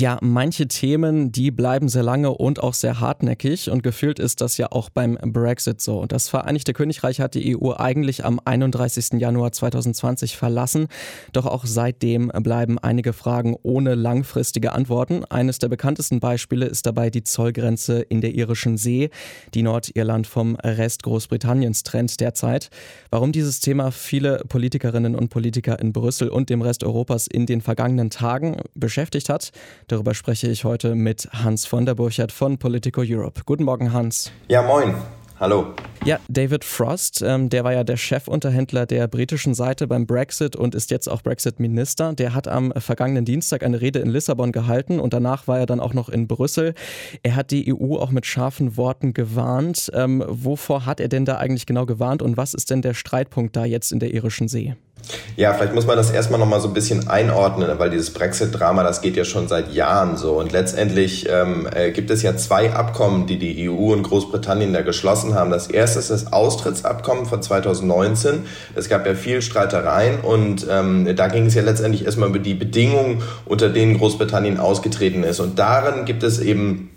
Ja, manche Themen, die bleiben sehr lange und auch sehr hartnäckig und gefühlt ist das ja auch beim Brexit so. Das Vereinigte Königreich hat die EU eigentlich am 31. Januar 2020 verlassen, doch auch seitdem bleiben einige Fragen ohne langfristige Antworten. Eines der bekanntesten Beispiele ist dabei die Zollgrenze in der irischen See, die Nordirland vom Rest Großbritanniens trennt derzeit. Warum dieses Thema viele Politikerinnen und Politiker in Brüssel und dem Rest Europas in den vergangenen Tagen beschäftigt hat, Darüber spreche ich heute mit Hans von der Burchardt von Politico Europe. Guten Morgen, Hans. Ja, moin. Hallo. Ja, David Frost, ähm, der war ja der Chefunterhändler der britischen Seite beim Brexit und ist jetzt auch Brexit-Minister. Der hat am vergangenen Dienstag eine Rede in Lissabon gehalten und danach war er dann auch noch in Brüssel. Er hat die EU auch mit scharfen Worten gewarnt. Ähm, wovor hat er denn da eigentlich genau gewarnt und was ist denn der Streitpunkt da jetzt in der irischen See? Ja, vielleicht muss man das erstmal nochmal so ein bisschen einordnen, weil dieses Brexit-Drama, das geht ja schon seit Jahren so. Und letztendlich ähm, äh, gibt es ja zwei Abkommen, die die EU und Großbritannien da geschlossen haben. Das erste ist das Austrittsabkommen von 2019. Es gab ja viel Streitereien und ähm, da ging es ja letztendlich erstmal über die Bedingungen, unter denen Großbritannien ausgetreten ist. Und darin gibt es eben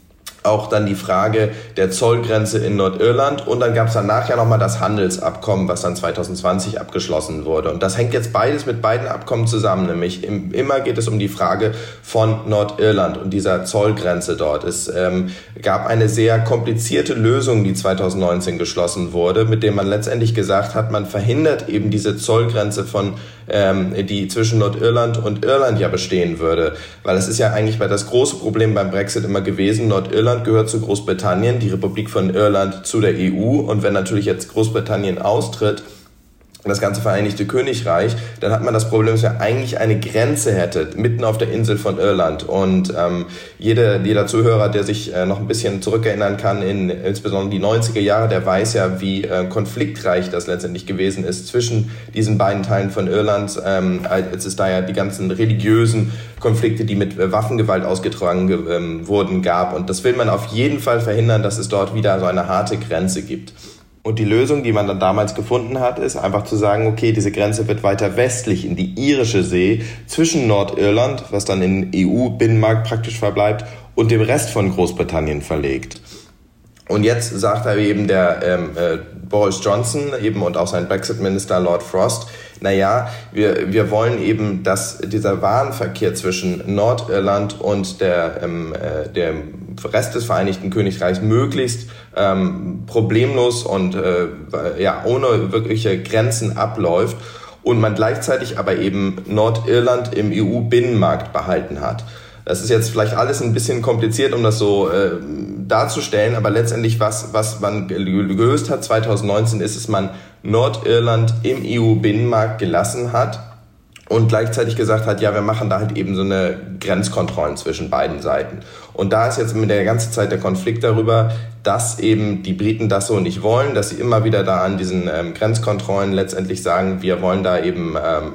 auch dann die Frage der Zollgrenze in Nordirland und dann gab es danach ja nochmal das Handelsabkommen, was dann 2020 abgeschlossen wurde. Und das hängt jetzt beides mit beiden Abkommen zusammen, nämlich im, immer geht es um die Frage von Nordirland und dieser Zollgrenze dort. Es ähm, gab eine sehr komplizierte Lösung, die 2019 geschlossen wurde, mit dem man letztendlich gesagt hat, man verhindert eben diese Zollgrenze von ähm, die zwischen Nordirland und Irland ja bestehen würde. Weil es ist ja eigentlich das große Problem beim Brexit immer gewesen, Nordirland gehört zu Großbritannien, die Republik von Irland zu der EU. Und wenn natürlich jetzt Großbritannien austritt, das ganze Vereinigte Königreich, dann hat man das Problem, dass er eigentlich eine Grenze hätte, mitten auf der Insel von Irland. Und ähm, jeder, jeder Zuhörer, der sich äh, noch ein bisschen zurückerinnern kann, in insbesondere die 90er Jahre, der weiß ja, wie äh, konfliktreich das letztendlich gewesen ist zwischen diesen beiden Teilen von Irland, ähm, als es da ja die ganzen religiösen Konflikte, die mit äh, Waffengewalt ausgetragen ähm, wurden, gab. Und das will man auf jeden Fall verhindern, dass es dort wieder so eine harte Grenze gibt. Und die Lösung, die man dann damals gefunden hat, ist einfach zu sagen, okay, diese Grenze wird weiter westlich in die irische See zwischen Nordirland, was dann in EU-Binnenmarkt praktisch verbleibt, und dem Rest von Großbritannien verlegt. Und jetzt sagt er eben der ähm, äh, Boris Johnson eben und auch sein Brexit-Minister Lord Frost, naja, wir, wir wollen eben, dass dieser Warenverkehr zwischen Nordirland und der, ähm, äh, dem Rest des Vereinigten Königreichs möglichst ähm, problemlos und äh, ja, ohne wirkliche Grenzen abläuft und man gleichzeitig aber eben Nordirland im EU-Binnenmarkt behalten hat. Das ist jetzt vielleicht alles ein bisschen kompliziert, um das so äh, darzustellen, aber letztendlich was, was man gelöst hat 2019 ist, dass man Nordirland im EU-Binnenmarkt gelassen hat und gleichzeitig gesagt hat, ja, wir machen da halt eben so eine Grenzkontrollen zwischen beiden Seiten. Und da ist jetzt mit der ganzen Zeit der Konflikt darüber, dass eben die Briten das so nicht wollen, dass sie immer wieder da an diesen ähm, Grenzkontrollen letztendlich sagen, wir wollen da eben ähm,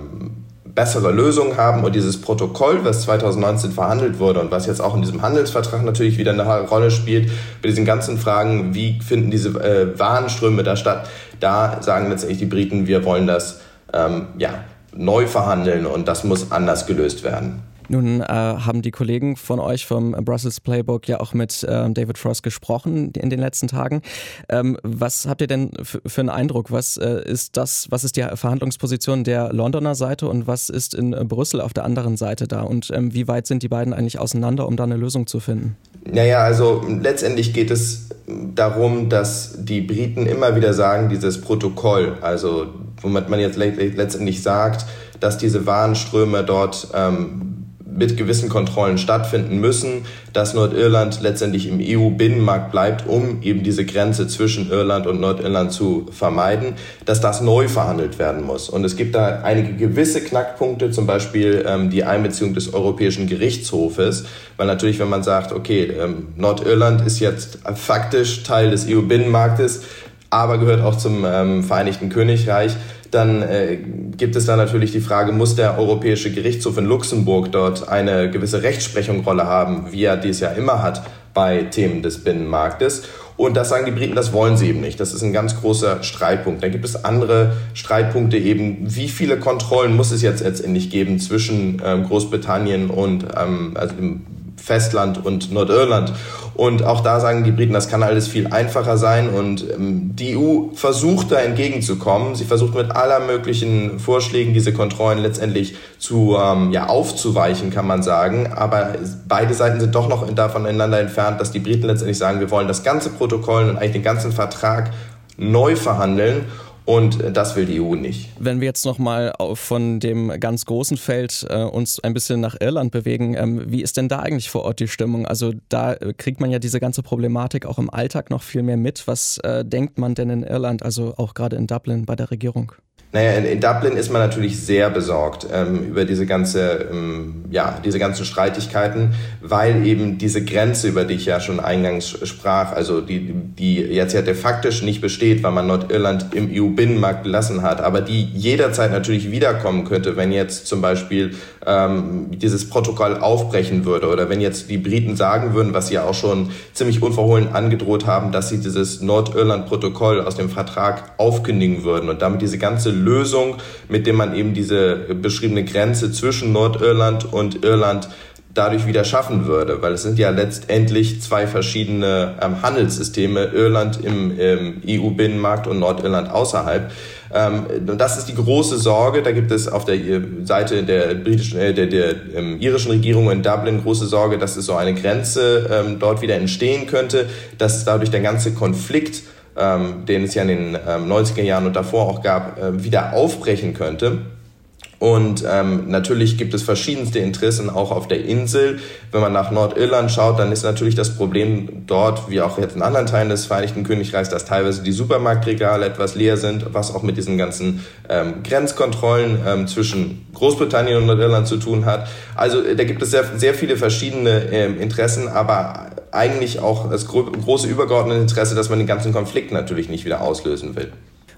bessere Lösungen haben und dieses Protokoll, was 2019 verhandelt wurde und was jetzt auch in diesem Handelsvertrag natürlich wieder eine Rolle spielt, bei diesen ganzen Fragen, wie finden diese äh, Warenströme da statt, da sagen letztendlich die Briten, wir wollen das ähm, ja, neu verhandeln und das muss anders gelöst werden. Nun äh, haben die Kollegen von euch vom Brussels Playbook ja auch mit äh, David Frost gesprochen in den letzten Tagen. Ähm, was habt ihr denn für einen Eindruck? Was äh, ist das, was ist die Verhandlungsposition der Londoner Seite und was ist in Brüssel auf der anderen Seite da? Und ähm, wie weit sind die beiden eigentlich auseinander, um da eine Lösung zu finden? Naja, also letztendlich geht es darum, dass die Briten immer wieder sagen, dieses Protokoll, also womit man jetzt letztendlich sagt, dass diese Warenströme dort ähm, mit gewissen Kontrollen stattfinden müssen, dass Nordirland letztendlich im EU-Binnenmarkt bleibt, um eben diese Grenze zwischen Irland und Nordirland zu vermeiden, dass das neu verhandelt werden muss. Und es gibt da einige gewisse Knackpunkte, zum Beispiel ähm, die Einbeziehung des Europäischen Gerichtshofes, weil natürlich, wenn man sagt, okay, ähm, Nordirland ist jetzt faktisch Teil des EU-Binnenmarktes, aber gehört auch zum ähm, Vereinigten Königreich, dann äh, gibt es da natürlich die Frage, muss der Europäische Gerichtshof in Luxemburg dort eine gewisse Rechtsprechungrolle haben, wie er dies ja immer hat bei Themen des Binnenmarktes. Und das sagen die Briten, das wollen sie eben nicht. Das ist ein ganz großer Streitpunkt. Dann gibt es andere Streitpunkte eben, wie viele Kontrollen muss es jetzt letztendlich geben zwischen ähm, Großbritannien und ähm, also dem Festland und Nordirland. Und auch da sagen die Briten, das kann alles viel einfacher sein. Und ähm, die EU versucht da entgegenzukommen. Sie versucht mit aller möglichen Vorschlägen diese Kontrollen letztendlich zu ähm, ja, aufzuweichen, kann man sagen. Aber beide Seiten sind doch noch da voneinander entfernt, dass die Briten letztendlich sagen, wir wollen das ganze Protokoll und eigentlich den ganzen Vertrag neu verhandeln und das will die EU nicht. Wenn wir jetzt nochmal von dem ganz großen Feld äh, uns ein bisschen nach Irland bewegen, ähm, wie ist denn da eigentlich vor Ort die Stimmung? Also da äh, kriegt man ja diese ganze Problematik auch im Alltag noch viel mehr mit. Was äh, denkt man denn in Irland, also auch gerade in Dublin bei der Regierung? Naja, in, in Dublin ist man natürlich sehr besorgt ähm, über diese ganze, ähm, ja, diese ganzen Streitigkeiten, weil eben diese Grenze, über die ich ja schon eingangs sprach, also die, die jetzt ja de facto nicht besteht, weil man Nordirland im EU-Binnenmarkt gelassen hat, aber die jederzeit natürlich wiederkommen könnte, wenn jetzt zum Beispiel ähm, dieses Protokoll aufbrechen würde oder wenn jetzt die Briten sagen würden, was sie ja auch schon ziemlich unverhohlen angedroht haben, dass sie dieses Nordirland-Protokoll aus dem Vertrag aufkündigen würden und damit diese ganze Lösung, mit dem man eben diese beschriebene Grenze zwischen Nordirland und Irland dadurch wieder schaffen würde, weil es sind ja letztendlich zwei verschiedene ähm, Handelssysteme, Irland im, im EU-Binnenmarkt und Nordirland außerhalb. Ähm, und das ist die große Sorge. Da gibt es auf der äh, Seite der britischen, äh, der, der ähm, irischen Regierung in Dublin große Sorge, dass es so eine Grenze ähm, dort wieder entstehen könnte, dass dadurch der ganze Konflikt ähm, den es ja in den ähm, 90er Jahren und davor auch gab, äh, wieder aufbrechen könnte. Und ähm, natürlich gibt es verschiedenste Interessen auch auf der Insel. Wenn man nach Nordirland schaut, dann ist natürlich das Problem dort, wie auch jetzt in anderen Teilen des Vereinigten Königreichs, dass teilweise die Supermarktregale etwas leer sind, was auch mit diesen ganzen ähm, Grenzkontrollen ähm, zwischen Großbritannien und Nordirland zu tun hat. Also da gibt es sehr, sehr viele verschiedene ähm, Interessen, aber eigentlich auch das gro große übergeordnete Interesse, dass man den ganzen Konflikt natürlich nicht wieder auslösen will.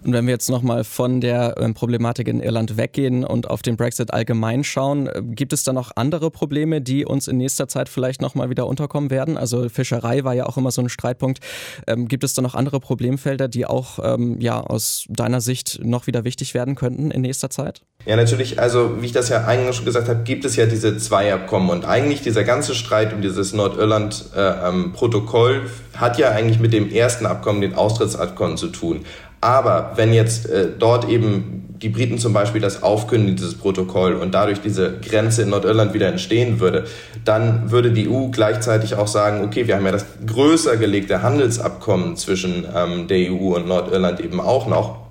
Und wenn wir jetzt nochmal von der ähm, Problematik in Irland weggehen und auf den Brexit allgemein schauen, äh, gibt es da noch andere Probleme, die uns in nächster Zeit vielleicht nochmal wieder unterkommen werden? Also Fischerei war ja auch immer so ein Streitpunkt. Ähm, gibt es da noch andere Problemfelder, die auch ähm, ja, aus deiner Sicht noch wieder wichtig werden könnten in nächster Zeit? Ja, natürlich. Also wie ich das ja eingangs schon gesagt habe, gibt es ja diese zwei Abkommen. Und eigentlich dieser ganze Streit um dieses Nordirland-Protokoll äh, hat ja eigentlich mit dem ersten Abkommen, den Austrittsabkommen, zu tun. Aber wenn jetzt äh, dort eben die Briten zum Beispiel das aufkündigen, dieses Protokoll, und dadurch diese Grenze in Nordirland wieder entstehen würde, dann würde die EU gleichzeitig auch sagen, okay, wir haben ja das größer gelegte Handelsabkommen zwischen ähm, der EU und Nordirland eben auch noch.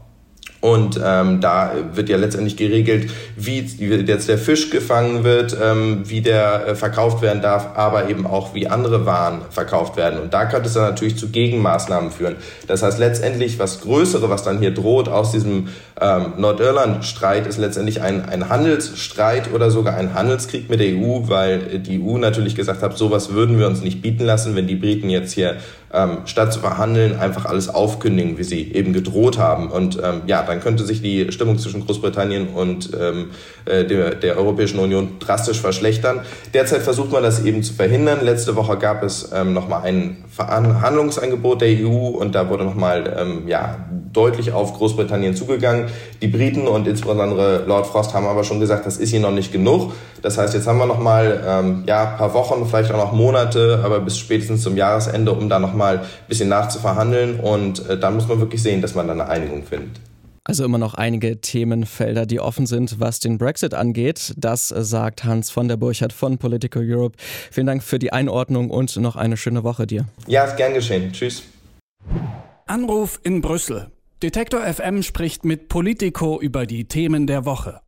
Und ähm, da wird ja letztendlich geregelt, wie jetzt der Fisch gefangen wird, ähm, wie der äh, verkauft werden darf, aber eben auch wie andere Waren verkauft werden. Und da könnte es dann natürlich zu Gegenmaßnahmen führen. Das heißt letztendlich, was Größere, was dann hier droht aus diesem ähm, Nordirland-Streit, ist letztendlich ein, ein Handelsstreit oder sogar ein Handelskrieg mit der EU, weil die EU natürlich gesagt hat, sowas würden wir uns nicht bieten lassen, wenn die Briten jetzt hier ähm, statt zu verhandeln einfach alles aufkündigen, wie sie eben gedroht haben. Und ähm, ja, dann könnte sich die Stimmung zwischen Großbritannien und ähm, äh, der, der Europäischen Union drastisch verschlechtern. Derzeit versucht man das eben zu verhindern. Letzte Woche gab es ähm, nochmal ein Verhandlungsangebot der EU und da wurde nochmal ähm, ja, deutlich auf Großbritannien zugegangen. Die Briten und insbesondere Lord Frost haben aber schon gesagt, das ist hier noch nicht genug. Das heißt, jetzt haben wir nochmal ähm, ja, paar Wochen, vielleicht auch noch Monate, aber bis spätestens zum Jahresende, um da nochmal ein bisschen nachzuverhandeln. Und äh, dann muss man wirklich sehen, dass man da eine Einigung findet. Also immer noch einige Themenfelder, die offen sind, was den Brexit angeht. Das sagt Hans von der Burchardt von Political Europe. Vielen Dank für die Einordnung und noch eine schöne Woche dir. Ja, ist gern geschehen. Tschüss. Anruf in Brüssel. Detektor FM spricht mit Politico über die Themen der Woche.